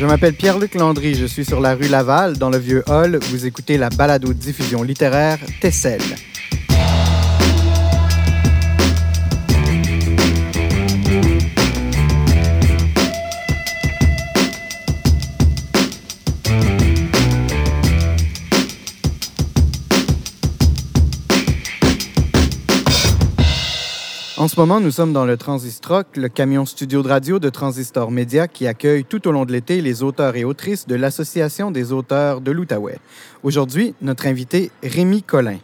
Je m'appelle Pierre-Luc Landry, je suis sur la rue Laval, dans le vieux hall. Vous écoutez la balado-diffusion littéraire Tessel. En ce moment, nous sommes dans le Transistroc, le camion studio de radio de Transistor Média qui accueille tout au long de l'été les auteurs et autrices de l'Association des auteurs de l'Outaouais. Aujourd'hui, notre invité, Rémi Collin.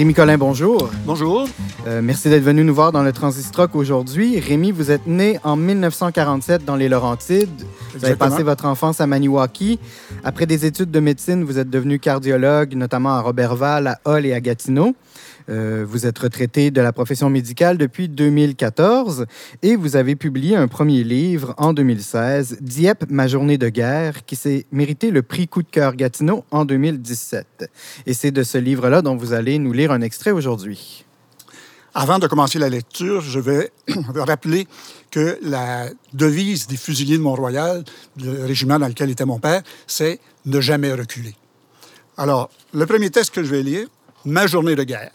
Rémi Collin, bonjour. Bonjour. Euh, merci d'être venu nous voir dans le Transistroc aujourd'hui. Rémi, vous êtes né en 1947 dans les Laurentides. Vous avez passé votre enfance à Maniwaki. Après des études de médecine, vous êtes devenu cardiologue, notamment à Robertval, à Hull et à Gatineau. Euh, vous êtes retraité de la profession médicale depuis 2014 et vous avez publié un premier livre en 2016, Dieppe, ma journée de guerre, qui s'est mérité le prix Coup de cœur Gatineau en 2017. Et c'est de ce livre-là dont vous allez nous lire un extrait aujourd'hui. Avant de commencer la lecture, je vais rappeler que la devise des fusiliers de Mont-Royal, le régiment dans lequel était mon père, c'est ne jamais reculer. Alors, le premier texte que je vais lire, Ma journée de guerre.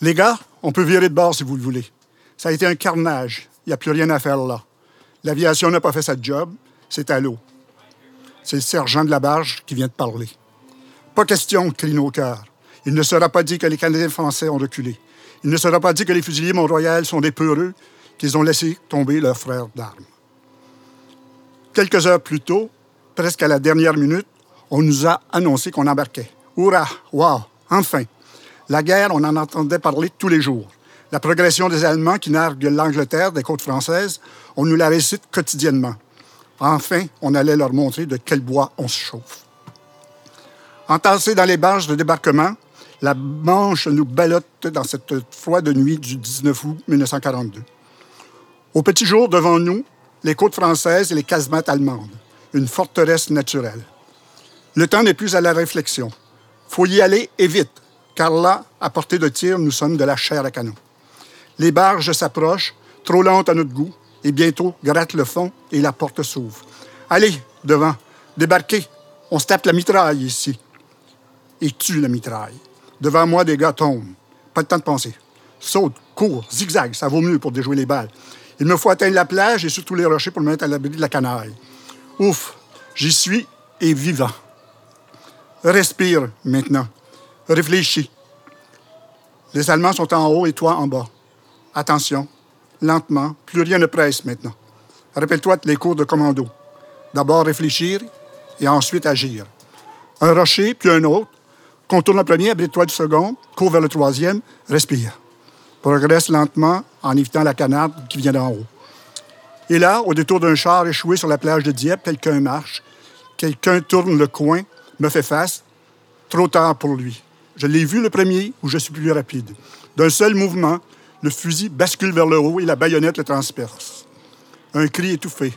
Les gars, on peut virer de bord si vous le voulez. Ça a été un carnage. Il n'y a plus rien à faire là. L'aviation n'a pas fait sa job. C'est à l'eau. C'est le sergent de la barge qui vient de parler. Pas question, crient nos cœurs. Il ne sera pas dit que les Canadiens français ont reculé. Il ne sera pas dit que les fusiliers Mont-Royal sont des peureux, qu'ils ont laissé tomber leurs frères d'armes. Quelques heures plus tôt, presque à la dernière minute, on nous a annoncé qu'on embarquait. Hurrah! Wow! Enfin! La guerre, on en entendait parler tous les jours. La progression des Allemands qui narguent l'Angleterre des côtes françaises, on nous la récite quotidiennement. Enfin, on allait leur montrer de quel bois on se chauffe. Entassés dans les barges de débarquement, la Manche nous ballotte dans cette froide nuit du 19 août 1942. Au petit jour, devant nous, les côtes françaises et les casemates allemandes, une forteresse naturelle. Le temps n'est plus à la réflexion. Faut y aller et vite, car là, à portée de tir, nous sommes de la chair à canon. Les barges s'approchent, trop lentes à notre goût, et bientôt grattent le fond et la porte s'ouvre. Allez, devant, débarquez, on se tape la mitraille ici. Et tue la mitraille. Devant moi, des gars tombent. Pas le temps de penser. Saute, cours, zigzag, ça vaut mieux pour déjouer les balles. Il me faut atteindre la plage et surtout les rochers pour me mettre à l'abri de la canaille. Ouf, j'y suis et vivant. Respire maintenant. Réfléchis. Les Allemands sont en haut et toi en bas. Attention, lentement, plus rien ne presse maintenant. Rappelle-toi les cours de commando. D'abord réfléchir et ensuite agir. Un rocher, puis un autre. Contourne le premier, abrite-toi du second, cours vers le troisième, respire. Progresse lentement en évitant la canarde qui vient d'en haut. Et là, au détour d'un char échoué sur la plage de Dieppe, quelqu'un marche. Quelqu'un tourne le coin, me fait face. Trop tard pour lui. Je l'ai vu le premier où je suis plus rapide. D'un seul mouvement, le fusil bascule vers le haut et la baïonnette le transperce. Un cri étouffé.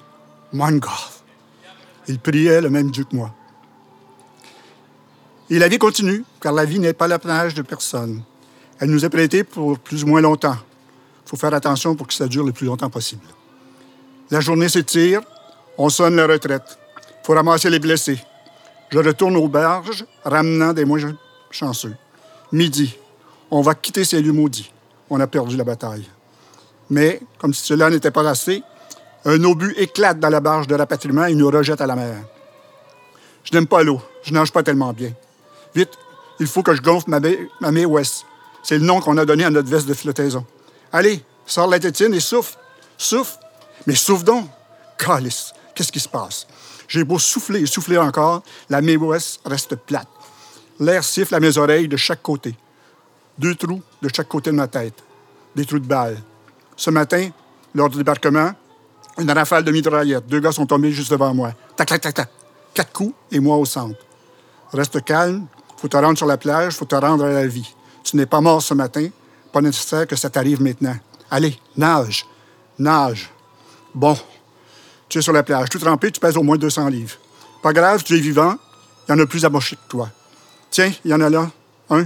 Mein Gott! Il priait le même Dieu que moi. Et la vie continue, car la vie n'est pas l'apanage de personne. Elle nous est prêtée pour plus ou moins longtemps. Il faut faire attention pour que ça dure le plus longtemps possible. La journée s'étire, on sonne la retraite. Il faut ramasser les blessés. Je retourne aux berges, ramenant des moins chanceux. Midi, on va quitter ces lieux maudits. On a perdu la bataille. Mais, comme si cela n'était pas assez, un obus éclate dans la barge de rapatriement et nous rejette à la mer. Je n'aime pas l'eau. Je nage pas tellement bien. Vite, il faut que je gonfle ma baie, ma baie ouest. C'est le nom qu'on a donné à notre veste de flottaison. Allez, sors la tétine et souffle. Souffle. Mais souffle donc. Calice, qu'est-ce qui se passe? J'ai beau souffler et souffler encore, la ouest reste plate. L'air siffle à mes oreilles de chaque côté. Deux trous de chaque côté de ma tête. Des trous de balles. Ce matin, lors du débarquement, une rafale de mitraillettes. Deux gars sont tombés juste devant moi. Tac, tac, tac, tac. Quatre coups et moi au centre. Reste calme. Faut te rendre sur la plage. Faut te rendre à la vie. Tu n'es pas mort ce matin. Pas nécessaire que ça t'arrive maintenant. Allez, nage, nage. Bon, tu es sur la plage, tout trempé, tu pèses au moins 200 livres. Pas grave, tu es vivant, il y en a plus amoché que toi. Tiens, il y en a là, un,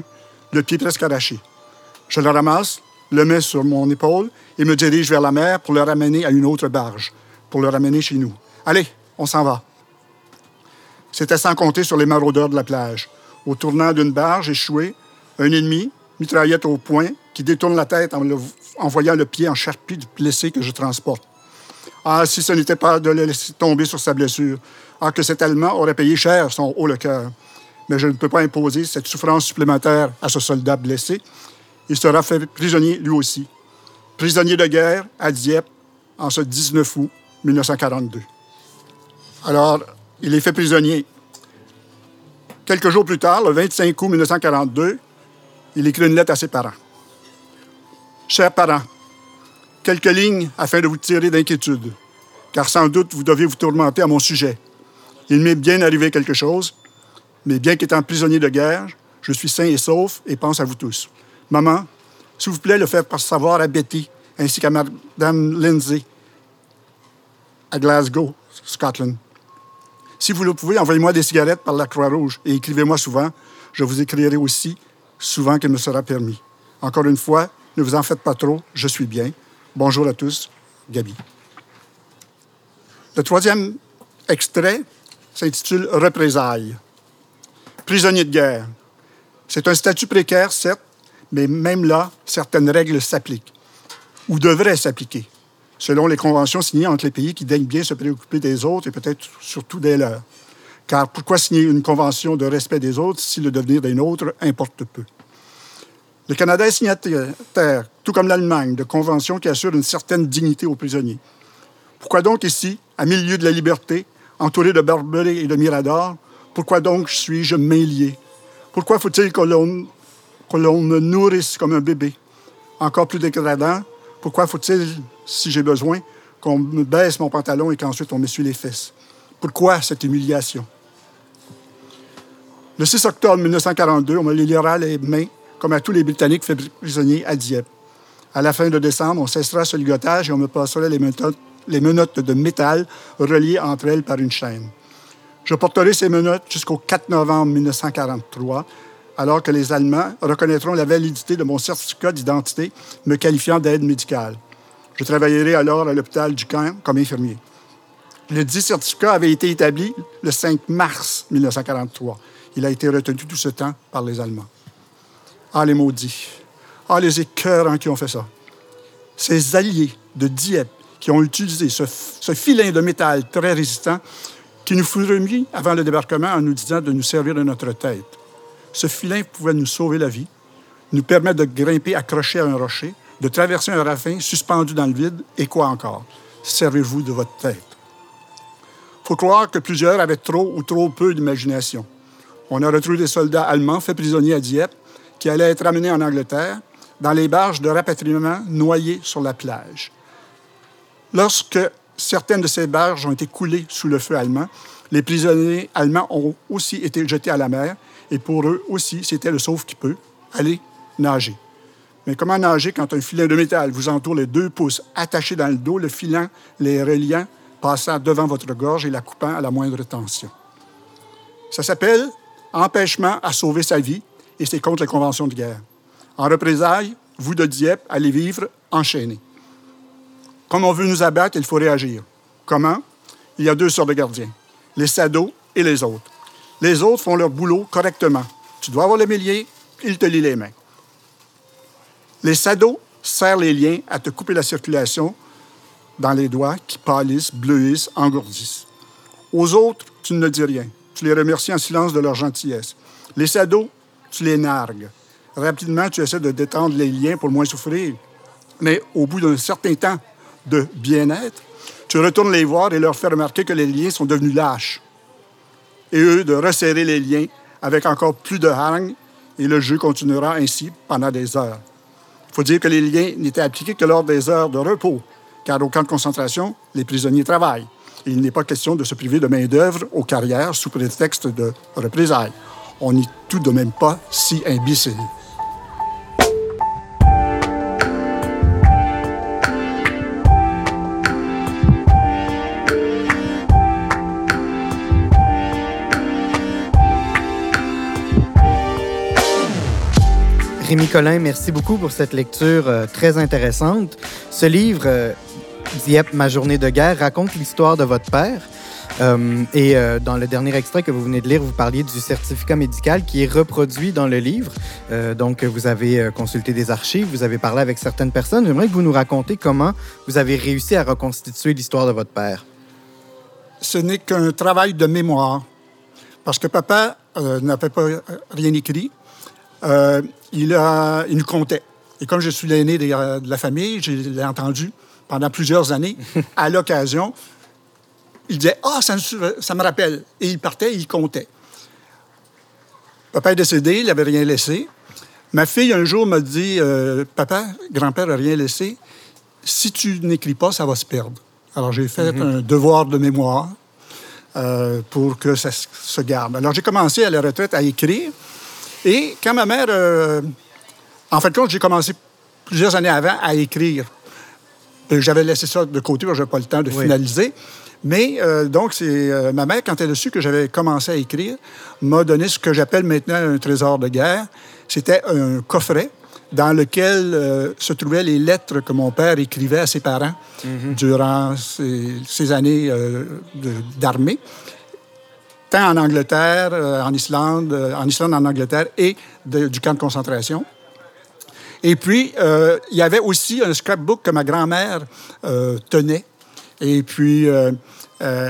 le pied presque arraché. Je le ramasse, le mets sur mon épaule et me dirige vers la mer pour le ramener à une autre barge, pour le ramener chez nous. Allez, on s'en va. C'était sans compter sur les maraudeurs de la plage. Au tournant d'une barge échouée, un ennemi, mitraillette au poing, qui détourne la tête en, voyant le pied en charpie du blessé que je transporte. Ah, si ce n'était pas de le laisser tomber sur sa blessure. Ah, que cet Allemand aurait payé cher son haut le cœur. Mais je ne peux pas imposer cette souffrance supplémentaire à ce soldat blessé. Il sera fait prisonnier lui aussi. Prisonnier de guerre à Dieppe en ce 19 août 1942. Alors, il est fait prisonnier. Quelques jours plus tard, le 25 août 1942, il écrit une lettre à ses parents. Chers parents, quelques lignes afin de vous tirer d'inquiétude, car sans doute vous devez vous tourmenter à mon sujet. Il m'est bien arrivé quelque chose, mais bien qu'étant prisonnier de guerre, je suis sain et sauf et pense à vous tous. Maman, s'il vous plaît, le faire savoir à Betty ainsi qu'à Mme Lindsay à Glasgow, Scotland. Si vous le pouvez, envoyez-moi des cigarettes par la Croix-Rouge et écrivez-moi souvent. Je vous écrirai aussi souvent qu'il me sera permis. Encore une fois, ne vous en faites pas trop, je suis bien. Bonjour à tous, Gabi. Le troisième extrait s'intitule Représailles. Prisonnier de guerre. C'est un statut précaire, certes, mais même là, certaines règles s'appliquent, ou devraient s'appliquer, selon les conventions signées entre les pays qui daignent bien se préoccuper des autres et peut-être surtout des leurs. Car pourquoi signer une convention de respect des autres si le devenir d'un autre importe peu? Le Canada est signataire, tout comme l'Allemagne, de conventions qui assurent une certaine dignité aux prisonniers. Pourquoi donc ici, à milieu de la liberté, entouré de barbelés et de miradors, pourquoi donc suis-je main Pourquoi faut-il que l'on, me nourrisse comme un bébé? Encore plus dégradant, pourquoi faut-il, si j'ai besoin, qu'on me baisse mon pantalon et qu'ensuite on m'essuie les fesses? Pourquoi cette humiliation? Le 6 octobre 1942, on me liera les mains comme à tous les Britanniques faits prisonniers à Dieppe. À la fin de décembre, on cessera ce ligotage et on me menottes, les menottes de métal reliées entre elles par une chaîne. Je porterai ces menottes jusqu'au 4 novembre 1943, alors que les Allemands reconnaîtront la validité de mon certificat d'identité me qualifiant d'aide médicale. Je travaillerai alors à l'hôpital du camp comme infirmier. Le dit certificat avait été établi le 5 mars 1943. Il a été retenu tout ce temps par les Allemands. Ah, les maudits. Ah, les écœurants qui ont fait ça. Ces alliés de Dieppe qui ont utilisé ce, ce filin de métal très résistant qui nous fut remis avant le débarquement en nous disant de nous servir de notre tête. Ce filin pouvait nous sauver la vie, nous permettre de grimper accroché à un rocher, de traverser un ravin suspendu dans le vide, et quoi encore? Servez-vous de votre tête. Faut croire que plusieurs avaient trop ou trop peu d'imagination. On a retrouvé des soldats allemands faits prisonniers à Dieppe qui allaient être amenés en Angleterre dans les barges de rapatriement noyées sur la plage. Lorsque certaines de ces barges ont été coulées sous le feu allemand, les prisonniers allemands ont aussi été jetés à la mer et pour eux aussi, c'était le sauve qui peut, aller nager. Mais comment nager quand un filet de métal vous entoure les deux pouces attachés dans le dos, le filant les reliant, passant devant votre gorge et la coupant à la moindre tension? Ça s'appelle empêchement à sauver sa vie et c'est contre les conventions de guerre. En représailles, vous de Dieppe allez vivre enchaînés. Comme on veut nous abattre, il faut réagir. Comment? Il y a deux sortes de gardiens, les sados et les autres. Les autres font leur boulot correctement. Tu dois avoir le millier, ils te lient les mains. Les sados serrent les liens à te couper la circulation dans les doigts qui pâlissent, bleuissent, engourdissent. Aux autres, tu ne dis rien. Tu les remercies en silence de leur gentillesse. Les sados tu les nargues. Rapidement, tu essaies de détendre les liens pour moins souffrir. Mais au bout d'un certain temps de bien-être, tu retournes les voir et leur fais remarquer que les liens sont devenus lâches. Et eux, de resserrer les liens avec encore plus de hargne, et le jeu continuera ainsi pendant des heures. Il faut dire que les liens n'étaient appliqués que lors des heures de repos, car au camp de concentration, les prisonniers travaillent il n'est pas question de se priver de main-d'œuvre aux carrières sous prétexte de représailles. On n'est tout de même pas si imbécile. Rémi Collin, merci beaucoup pour cette lecture euh, très intéressante. Ce livre, euh, Dieppe, ma journée de guerre, raconte l'histoire de votre père. Euh, et euh, dans le dernier extrait que vous venez de lire, vous parliez du certificat médical qui est reproduit dans le livre. Euh, donc, vous avez consulté des archives, vous avez parlé avec certaines personnes. J'aimerais que vous nous racontiez comment vous avez réussi à reconstituer l'histoire de votre père. Ce n'est qu'un travail de mémoire. Parce que papa n'avait pas rien écrit. Il, nous comptait. Et comme je suis l'aîné euh, de la famille, je l'ai entendu pendant plusieurs années, à l'occasion. Il disait Ah, ça, me- ça me rappelle. Et il partait, il comptait. Papa est décédé, il n'avait rien laissé. Ma fille, un jour, m'a dit euh, Papa, grand-père n'a rien laissé. Si tu n'écris pas, ça va se perdre. Alors, j'ai fait un devoir de mémoire euh, pour que ça se- se garde. Alors, j'ai commencé à la retraite à écrire. Et quand ma mère. euh, en fait, compte, j'ai commencé plusieurs années avant à écrire. J'avais laissé ça de côté, je n'avais pas le temps de Oui. finaliser. Mais euh, donc, c'est euh, ma mère, quand elle a su que j'avais commencé à écrire, m'a donné ce que j'appelle maintenant un trésor de guerre. C'était un coffret dans lequel euh, se trouvaient les lettres que mon père écrivait à ses parents durant ces, ces années d'armée tant en Angleterre, en Islande, en Islande, en Angleterre et de- du camp de concentration. Et puis, euh, il y avait aussi un scrapbook que ma grand-mère euh, tenait. Et puis, euh,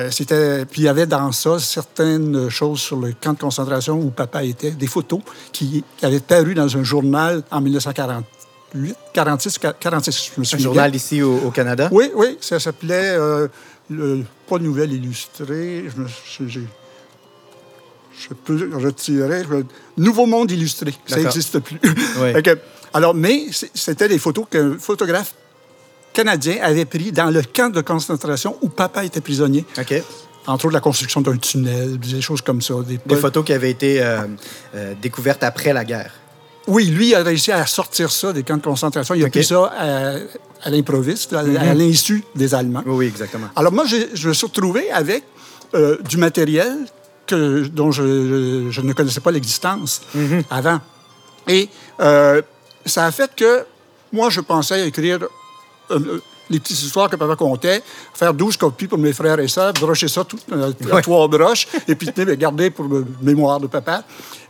c'était, puis il y avait dans ça certaines choses sur le camp de concentration où papa était, des photos qui, qui avaient paru dans un journal en 1948, 46, 46, je me Un souviens. journal ici au, au Canada? Oui, oui, ça s'appelait euh, le- pas Nouvelle Illustrée. Je, me, je- je peux retirer. je- Nouveau Monde Illustré. Ça n'existe plus. Oui. Que- alors, mais c'était des photos qu'un photographe canadien avait pris dans le camp de concentration où papa était prisonnier. OK. Entre autres, la construction d'un tunnel, des choses comme ça. Des, Des photos qui avaient été euh, euh, découvertes après la guerre. Oui, lui a réussi à sortir ça des camps de concentration. Il a pris ça à, à l'improviste, à, à l'insu des Allemands. Oui, oui, exactement. Alors moi, je me suis retrouvé avec euh, du matériel que, dont je, ne connaissais pas l'existence avant. Et euh, ça a fait que moi, je pensais écrire euh, euh, les petites histoires que papa contait, faire 12 copies pour mes frères et sœurs, brocher ça tout, euh, à Ouais. trois broches, et puis tenez, garder pour le mémoire de papa.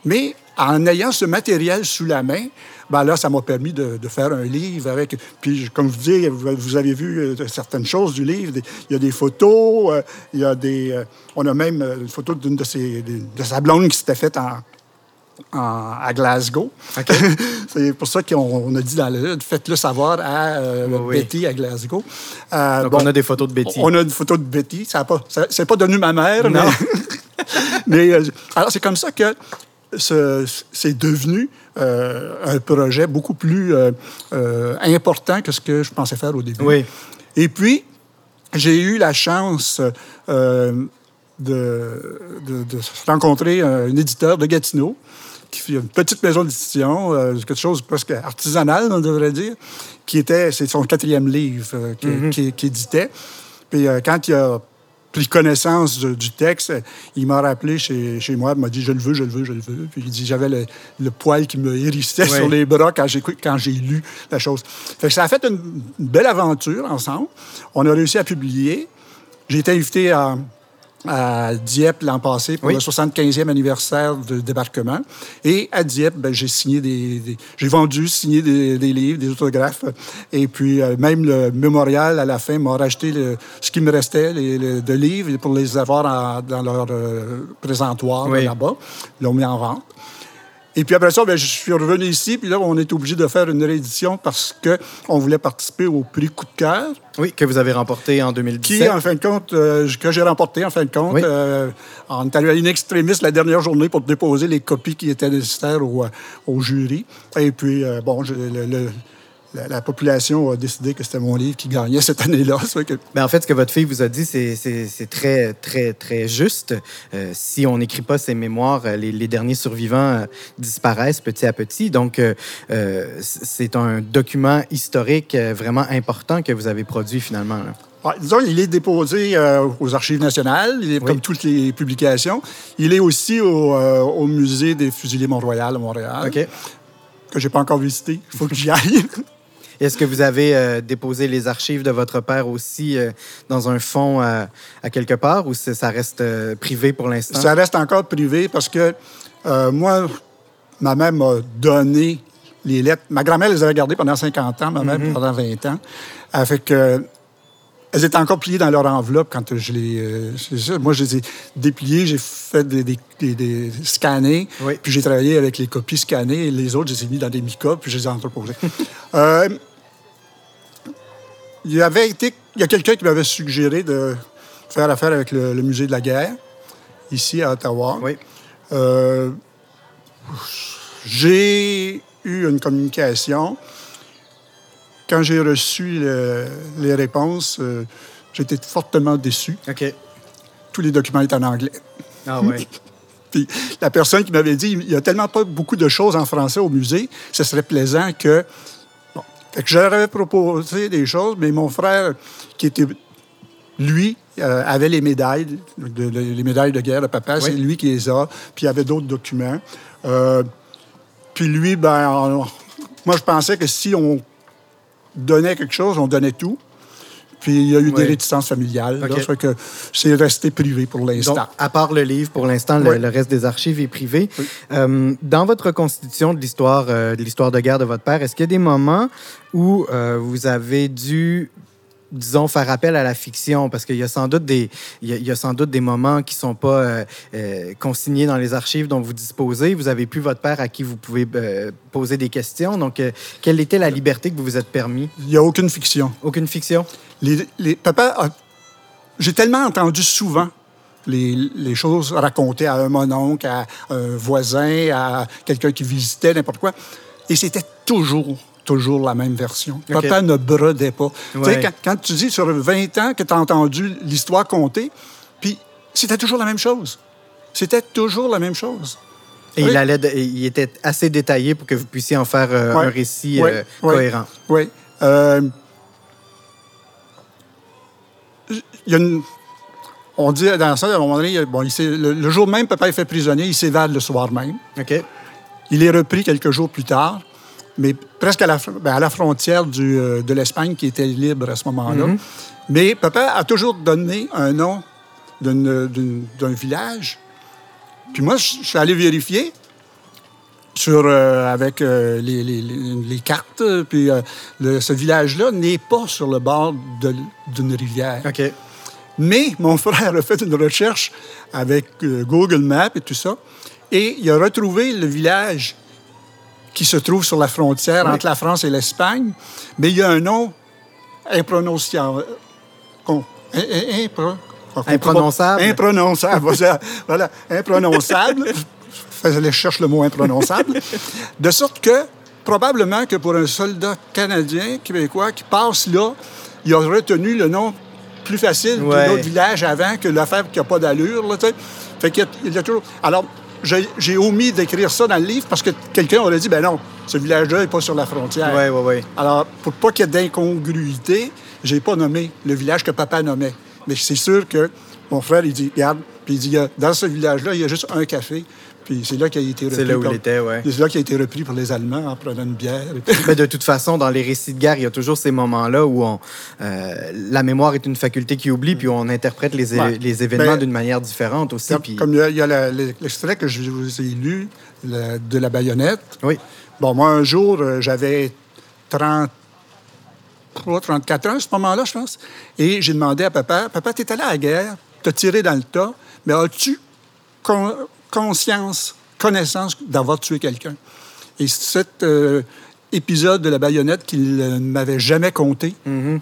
Mais en ayant ce matériel sous la main, ben là, ça m'a permis de, de faire un livre avec. Puis, comme je vous dis, vous, avez vu certaines choses du livre. Il y a des photos, euh, il y a des. euh, on a même une photo d'une de, ses, de sa blonde qui s'était faite en, en- à Glasgow. C'est pour ça qu'on on a dit dans le faites-le savoir à euh, Oui, oui. Betty à Glasgow. Euh, Donc, bon, on a des photos de Betty. on a une photo de Betty. Ça a pas, ça- c'est pas devenu ma mère, Non. mais, mais, euh, alors c'est comme ça que ce- c'est devenu euh, un projet beaucoup plus euh, euh, important que ce que je pensais faire au début. Oui. Et puis, j'ai eu la chance de, de- de rencontrer un éditeur de Gatineau qui une petite maison d'édition, euh, quelque chose presque artisanal, on devrait dire, qui était, c'est son quatrième livre euh, qui, qui- qui éditait. Puis euh, quand il a pris connaissance de- du texte, il m'a rappelé chez, chez moi, il m'a dit je le veux, je le veux, je le veux. Puis il dit j'avais le, le poil qui me hérissait Oui. sur les bras quand j'ai quand j'ai lu la chose. Fait que ça a fait une, une belle aventure ensemble. On a réussi à publier. J'ai été invité à, à Dieppe l'an passé pour Oui. le 75e anniversaire de débarquement. Et à Dieppe, ben, j'ai signé des, des- j'ai vendu, signé des, des livres, des autographes. Et puis euh, même le mémorial à la fin m'a racheté le- ce qui me restait les- les- de livres pour les avoir en- dans leur euh, présentoir Oui. là-bas. Ils l'ont mis en vente. Et puis après ça, ben, je suis revenu ici, puis là, on est obligé de faire une réédition parce qu'on voulait participer au prix Coup de cœur, Oui, que vous avez remporté en qui, 2017. en fin de compte, euh, que j'ai remporté, en fin de compte. Oui. Euh, on est allé à une extrémiste la dernière journée pour déposer les copies qui étaient nécessaires au, euh, au jury. Et puis, euh, bon, je- le- le- la, la population a décidé que c'était mon livre qui gagnait cette année-là. Que- Ben, en fait, ce que votre fille vous a dit, c'est- très, très, très juste. Euh, si on n'écrit pas ces mémoires, euh, les, les derniers survivants euh, disparaissent petit à petit. Donc, euh, c'est un document historique vraiment important que vous avez produit finalement. là. Ouais, disons, il est déposé euh, aux Archives nationales, il est, Oui. comme toutes les publications. Il est aussi au, euh, au Musée des Fusiliers Mont-Royal à Montréal. Que j'ai pas encore visité. Il faut que j'y aille. Est-ce que vous avez euh, déposé les archives de votre père aussi euh, dans un fonds euh, à quelque part ou ça reste privé pour l'instant? Ça reste encore privé parce que moi, ma mère m'a donné les lettres. Ma grand-mère les avait gardées pendant 50 ans, ma mère mm-hmm. pendant 20 ans. Fait que elles étaient encore pliées dans leur enveloppe quand je les. moi, je les ai dépliées, j'ai fait des, des, scannés, puis j'ai travaillé avec les copies scannées, et les autres, je les ai mis dans des micas, puis je les ai entreposés. euh, il y avait été. Il y a quelqu'un qui m'avait suggéré de faire affaire avec le, Musée de la guerre, ici à Ottawa. Oui. Euh, j'ai eu une communication quand j'ai reçu les réponses, euh, j'étais fortement déçu. OK. Tous les documents étaient en anglais. Ah oui. Puis la personne qui m'avait dit, il y a tellement pas beaucoup de choses en français au musée, ce serait plaisant que... Bon. Fait que j'aurais proposé des choses, mais mon frère, qui était... Lui, euh, avait les médailles, les médailles de guerre de papa, c'est lui qui les a. Puis il y avait d'autres documents. Euh, puis lui, ben, moi, je pensais que si on donnait quelque chose, on donnait tout. Puis il y a eu des réticences familiales. Okay. que c'est resté privé pour l'instant. À part le livre, pour l'instant, le, reste des archives est privé. Euh, dans votre constitution de l'histoire euh, de l'histoire de guerre de votre père, est-ce qu'il y a des moments où euh, vous avez dû disons, faire appel à la fiction, parce qu'il y a sans doute des, il y a, sans doute des moments qui ne sont pas euh, euh, consignés dans les archives dont vous disposez. Vous avez plus votre père à qui vous pouvez euh, poser des questions. Donc, quelle était la liberté que vous vous êtes permis? Il n'y a aucune fiction. Aucune fiction? Les, les papa, j'ai tellement entendu souvent les, les, choses racontées à un mononcle, à un voisin, à quelqu'un qui visitait, n'importe quoi. Et c'était toujours toujours la même version. Papa ne brodait pas. Tu sais, quand, tu dis sur 20 ans que tu as entendu l'histoire compter, puis c'était toujours la même chose. C'était toujours la même chose. Et il, allait il était assez détaillé pour que vous puissiez en faire euh, un récit euh, cohérent. Oui. Euh, il y a une... On dit dans ça, à un moment donné, bon, il le, le, jour même, papa est fait prisonnier, il s'évade le soir même. OK. Il est repris quelques jours plus tard mais presque à la, ben, à la frontière du, euh, de l'Espagne qui était libre à ce moment-là. Mhm. Mais papa a toujours donné un nom d'un village. Puis moi, je suis allé vérifier sur, euh, avec euh, les, les, les, cartes. Puis ce village-là n'est pas sur le bord d'une rivière. OK. Mais mon frère a fait une recherche avec Google Maps et tout ça. Et il a retrouvé le village qui se trouve sur la frontière entre la France et l'Espagne, mais il y a un nom imprononçable. imprononçable. Imprononçable. voilà, imprononçable. Je cherche le mot imprononçable. De sorte que, probablement que pour un soldat canadien, québécois, qui passe là, il a retenu le nom plus facile ouais. autre village avant que l'affaire qui n'a pas d'allure. Fait qu'il y a toujours... Alors, j'ai omis d'écrire ça dans le livre parce que quelqu'un aurait dit, ben non, ce village-là n'est pas sur la frontière. Oui, oui, oui. Alors, pour pas qu'il y ait d'incongruité, j'ai pas nommé le village que papa nommait. Mais c'est sûr que mon frère, il dit, regarde, puis il dit, dans ce village-là, il y a juste un café. Puis c'est là qu'il a été repris. C'est là où il était, oui. C'est là qu'il a été repris par les Allemands en prenant une bière. Mais de toute façon, dans les récits de guerre, il y a toujours ces moments-là où on, euh, la mémoire est une faculté qui oublie, puis on interprète les, les événements ben, d'une manière différente aussi. Comme, puis... comme il y a, l'extrait que je vous ai lu de la baïonnette. Oui. Bon, moi, un jour, euh, j'avais 30 34 ans à ce moment-là, je pense. Et j'ai demandé à papa, papa, t'es allé à la guerre, t'as tiré dans le tas, mais as-tu conscience, connaissance d'avoir tué quelqu'un. Et cet euh, épisode de la baïonnette qu'il ne m'avait jamais compté mm-hmm.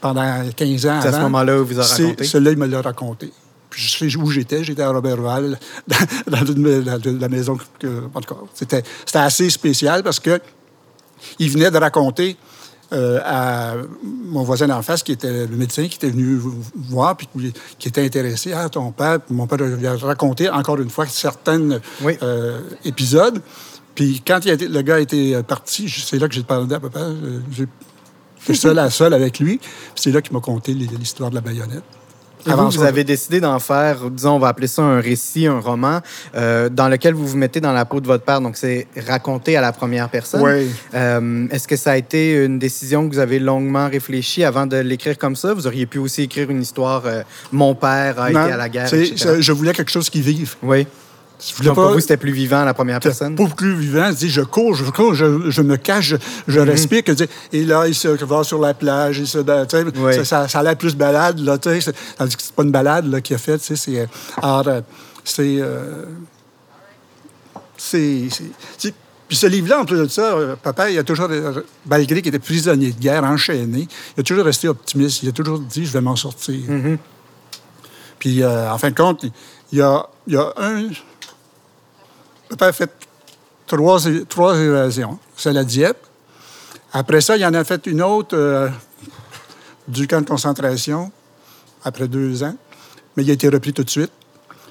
pendant 15 ans C'est à ce moment-là où vous a raconté? Celui-là, il me l'a raconté. Puis je sais où j'étais. J'étais à Robertval, dans, la maison. en tout cas, c'était assez spécial parce que il venait de raconter euh, à mon voisin d'en face, qui était le médecin, qui était venu voir, puis qui était intéressé. à ah, ton père, mon père a raconté encore une fois certains euh, épisodes. Puis quand il a le gars était parti, c'est là que j'ai parlé à papa. J'étais seul à seul avec lui. C'est là qu'il m'a conté l'histoire de la baïonnette. Et vous, vous avez décidé d'en faire, disons, on va appeler ça un récit, un roman, euh, dans lequel vous vous mettez dans la peau de votre père. Donc, c'est raconté à la première personne. Oui. Euh, Est-ce que ça a été une décision que vous avez longuement réfléchi avant de l'écrire comme ça? Vous auriez pu aussi écrire une histoire, euh, mon père a Non, été à la guerre, etc. je voulais quelque chose qui vive. Oui. Donc, pour vous, c'était plus vivant la première personne? Beaucoup plus vivant. Je dis, je cours, je cours, je, je me cache, je, je Mhm. respire. Que, et là, il se va sur la plage. Il se, tu sais, Oui. ça, ça, ça a l'air plus balade. Là, tandis que c'est pas une balade là, qu'il a faite. C'est, euh, alors, euh, c'est, euh, c'est, c'est- Puis ce livre-là, en plus de ça, papa, il a toujours, malgré qu'il était prisonnier de guerre, enchaîné, il a toujours resté optimiste. Il a toujours dit, je vais m'en sortir. Puis, euh, en fin de compte, il y a, il y a un... Papa a fait trois, trois évasions. C'est la Dieppe. Après ça, il en a fait une autre euh, du camp de concentration, après deux ans. Mais il a été repris tout de suite.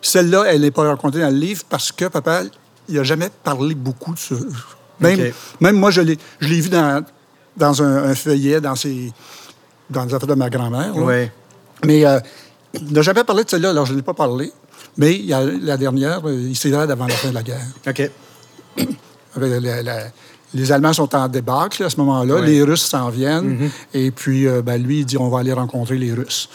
Celle-là, elle n'est pas racontée dans le livre parce que papa, il n'a jamais parlé beaucoup de ça. Même, moi, je l'ai, je l'ai vu dans, dans un, un feuillet, dans, ses, dans les affaires de ma grand-mère. Oui. Mais euh, il n'a jamais parlé de celle-là, alors je n'ai pas parlé. Mais il y a la dernière, euh, il là avant la fin de la guerre. OK. La- la- les Allemands sont en débâcle à ce moment-là. Mm-hmm. les Russes s'en viennent, et puis euh, ben, lui, il dit on va aller rencontrer les Russes.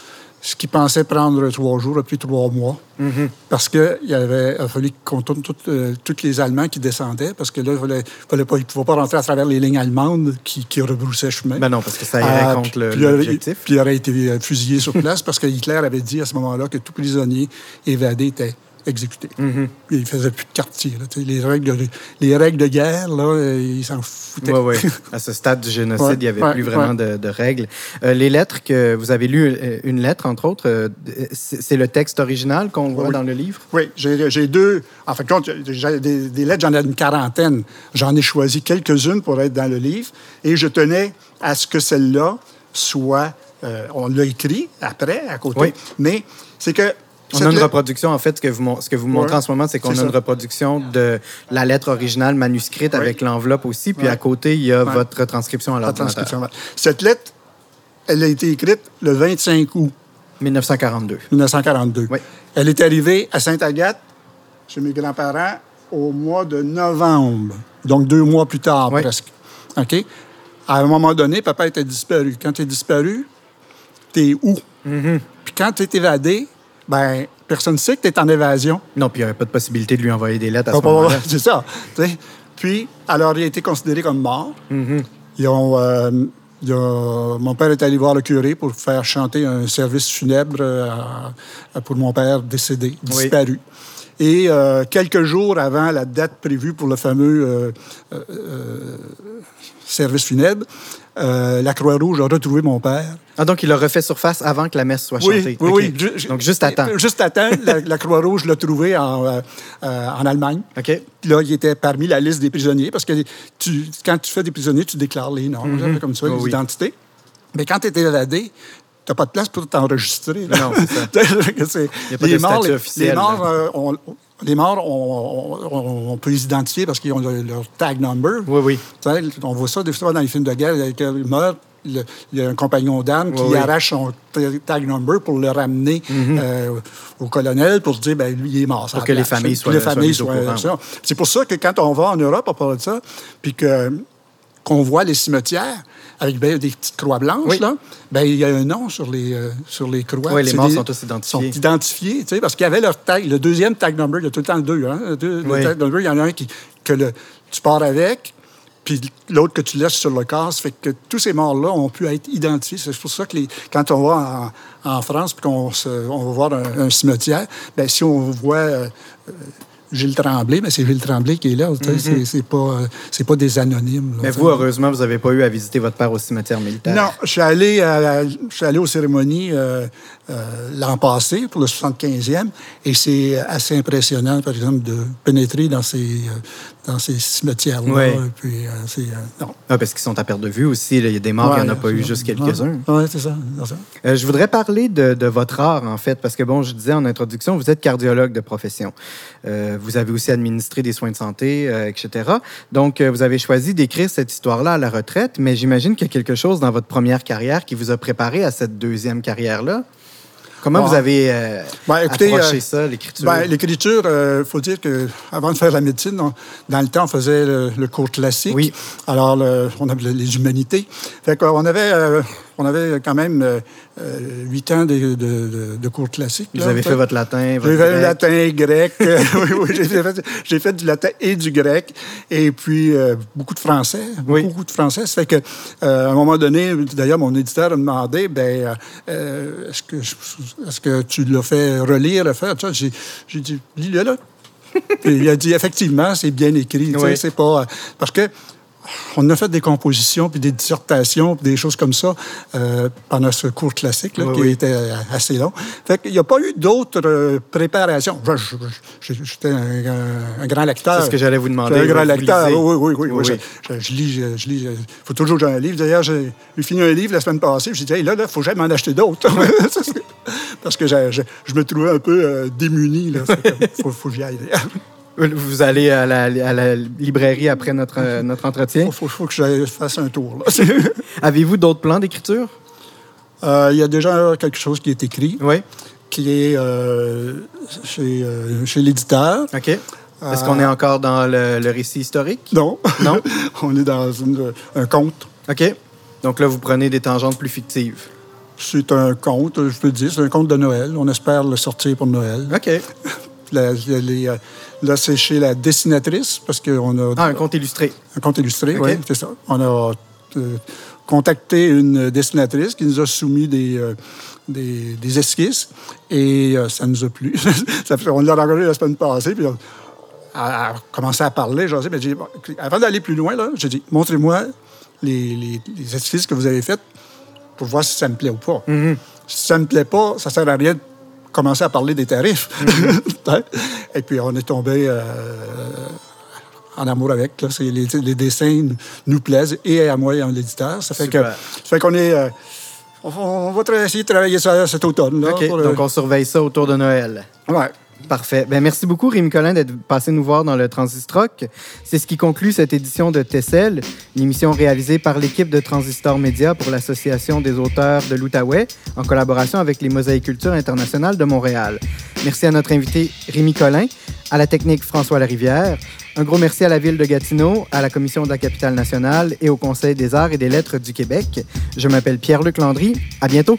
Ce qu'il pensait prendre trois jours a pris trois mois, Mm-hmm. parce qu'il avait il a fallu qu'on tourne euh, tous les Allemands qui descendaient, parce que là, il fallait, fallait pas, il ne pouvait pas rentrer à travers les lignes allemandes qui, qui rebroussaient chemin. Ben non, parce que ça irait Ah, contre puis aurait- l'objectif. Puis il aurait été euh, fusillé sur place parce que Hitler avait dit à ce moment-là que tout prisonnier évadé était exécuté. Mm-hmm. Il ne faisait plus de quartier. là. Les règles, de, les règles de guerre, là, euh, ils s'en foutaient. Oui, oui. À ce stade du génocide, Ouais, il n'y avait ouais, plus vraiment de, de règles. Euh, les lettres que vous avez lues, euh, une lettre, entre autres, euh, c'est le texte original qu'on voit Oui. dans le livre? Oui, j'ai deux. En de compte, des, des lettres, j'en ai une quarantaine. J'en ai choisi quelques-unes pour être dans le livre. Et je tenais à ce que celle-là soit. euh, on l'a écrit après, à côté. Oui. Mais c'est que. On a une reproduction, en fait, ce que vous, ce que vous montrez Ouais, en ce moment, c'est qu'on a une reproduction de la lettre originale manuscrite avec l'enveloppe aussi, puis Ouais. à côté, il y a votre transcription à la l'ordinateur. transcription. Cette lettre, elle a été écrite le 25 août 1942. 1942. Oui. Elle est arrivée à Sainte-Agathe, chez mes grands-parents, au mois de novembre. Donc, deux mois plus tard, Oui. presque. OK? À un moment donné, papa était disparu. Quand tu es disparu, t'es où? Mm-hmm. Puis quand tu es évadé, ben personne ne sait que tu es en évasion. Non, puis il n'y avait pas de possibilité de lui envoyer des lettres à ce moment-là. C'est ça. Puis, alors, il a été considéré comme mort. Mm-hmm. Ils ont, euh, mon père est allé voir le curé pour faire chanter un service funèbre euh, pour mon père décédé, disparu. Et euh, quelques jours avant la date prévue pour le fameux euh, euh, euh, service funèbre, euh, la Croix-Rouge a retrouvé mon père. Ah, donc il a refait surface avant que la messe soit chantée. Oui, oui, Donc juste à temps. Juste à temps. La, la Croix-Rouge l'a trouvé en, euh, euh, en Allemagne. OK. Puis Là, il était parmi la liste des prisonniers parce que tu, quand tu fais des prisonniers, tu déclares les noms, là, comme ça, Oh, les oui. identités. Mais quand tu es évadé, tu n'as pas de place pour t'enregistrer. Non, c'est ça. C'est- Il y a pas les de morts, statut les- officiel, Les morts, euh, on, les morts, on, on- on peut les identifier parce qu'ils ont le- leur tag number. Oui, oui. On voit ça des fois dans les films de guerre. Il y a un compagnon d'armes qui Oui, oui. arrache son tag number pour le ramener euh, au colonel pour dire ben lui il est mort. Mm-hmm. Pour que les familles soient- les familles soient-. C'est pour ça que quand on va en Europe à parler de ça, puis que qu'on voit les cimetières avec ben, des petites croix blanches Oui. là, ben il y a un nom sur les euh, sur les croix. Oui, les morts des- sont tous identifiés. Sont identifiés, tu sais, parce qu'il y avait leur tag, le deuxième tag number, il y a tout le temps deux, hein, le deux- le Oui. tag number, il y en a un qui que le, tu pars avec, puis l'autre que tu laisses sur le corps. Ça fait que tous ces morts-là ont pu être identifiés. C'est pour ça que les, quand on va en, en France puis qu'on on va voir un, un cimetière, ben si on voit euh, Gilles Tremblay, mais c'est Gilles Tremblay qui est là. sais, c'est- pas, euh, pas des anonymes. là. Mais vous, heureusement, vous n'avez pas eu à visiter votre père au cimetière militaire. Non, je suis allé, à- je suis allé aux cérémonies euh, euh, l'an passé pour le 75e et c'est assez impressionnant, par exemple, de pénétrer dans ces, euh, dans ces cimetières-là. Ouais. Puis, euh, non. Ah, parce qu'ils sont à perte de vue aussi. là. Il y a des morts, il n'y en a Ouais, pas eu juste quelques-uns. Oui, c'est ça. c'est ça. Euh, je voudrais parler de, de votre art, en fait, parce que, bon, je disais en introduction, vous êtes cardiologue de profession. Vous avez aussi administré des soins de santé, etc. Donc, vous avez choisi d'écrire cette histoire-là à la retraite, mais j'imagine qu'il y a quelque chose dans votre première carrière qui vous a préparé à cette deuxième carrière-là. Comment vous avez euh, Ben, écoutez, approché euh, ça, l'écriture? Ben, L'écriture, il faut dire que avant de faire la médecine, on- dans le temps, on faisait le, le cours classique. Oui. Alors, le- on avait les humanités. Fait qu'on avait, euh, on avait quand même euh, euh, huit ans de, de- de- de cours classiques. vous là. avez fait votre latin, votre J'ai fait le latin, grec. oui, oui, j'ai fait, j'ai fait du latin et du grec. Et puis, euh, beaucoup de français. Oui. Beaucoup de français. Ça fait que, euh, à un moment donné, d'ailleurs, mon éditeur a demandé, ben, euh, est-ce que, tu l'as fait relire, refaire? J'ai, j'ai dit, lis-le, là. Il a dit, effectivement, c'est bien écrit. Oui. C'est pas... Parce que on a fait des compositions, puis des dissertations, puis des choses comme ça euh, pendant ce cours classique, là, Oui, qui oui. était euh, assez long. Fait qu'il n'y a pas eu d'autres euh, préparations. J'étais un, grand lecteur. C'est ce que j'allais vous demander. Un grand lecteur. Oui, oui, oui. oui, Je, lis, je, je lis. Il faut toujours que j'ai un livre. D'ailleurs, j'ai fini un livre la semaine passée. Je me suis dit, hey, là, il faut jamais m'en acheter d'autres. Parce que je, me trouvais un peu euh, démuni. Il faut, faut que j'y aille. Vous allez à la, à la librairie après notre, euh, notre entretien? Il faut, faut que je fasse un tour. Avez-vous d'autres plans d'écriture? Euh, Il y a déjà quelque chose qui est écrit, Oui. qui est euh, chez, euh, chez l'éditeur. OK. Est-ce qu'on est encore dans le, le récit historique? Non. Non? On est dans une- un conte. OK. Donc là, vous prenez des tangentes plus fictives. C'est un conte, je peux le dire, c'est un conte de Noël. On espère le sortir pour Noël. OK. La- les, euh, là, c'est chez la dessinatrice, parce qu'on a Ah, un conte illustré. un conte illustré, oui, c'est ça. On a euh, contacté une dessinatrice qui nous a soumis des, euh, des, des esquisses et euh, ça nous a plu. On l'a rencontrée la semaine passée, puis on a, commencé à parler. J'ai dit, mais dit, avant d'aller plus loin, là, j'ai dit, montrez-moi les, les- les esquisses que vous avez faites pour voir si ça me plaît ou pas. Mm-hmm. Si ça me plaît pas, ça sert à rien de commencer à parler des tarifs. Mm-hmm. et puis, on est tombé... euh, en amour avec. Là. C'est- Les, les dessins nous plaisent, et à moi et à l'éditeur. Ça fait que, Super. ça fait qu'on est... euh, on, on va essayer de travailler ça cet automne. Là, pour, Donc, on surveille ça autour de Noël. ouais. Parfait. Ben, merci beaucoup, Rémi Collin, d'être passé nous voir dans le Transistrock. C'est ce qui conclut cette édition de Tessel, une émission réalisée par l'équipe de Transistor Média pour l'Association des auteurs de l'Outaouais, en collaboration avec les Mosaïcultures internationales de Montréal. Merci à notre invité Rémi Collin, à la technique François Larivière. Un gros merci à la Ville de Gatineau, à la Commission de la capitale nationale et au Conseil des arts et des lettres du Québec. Je m'appelle Pierre-Luc Landry. À bientôt.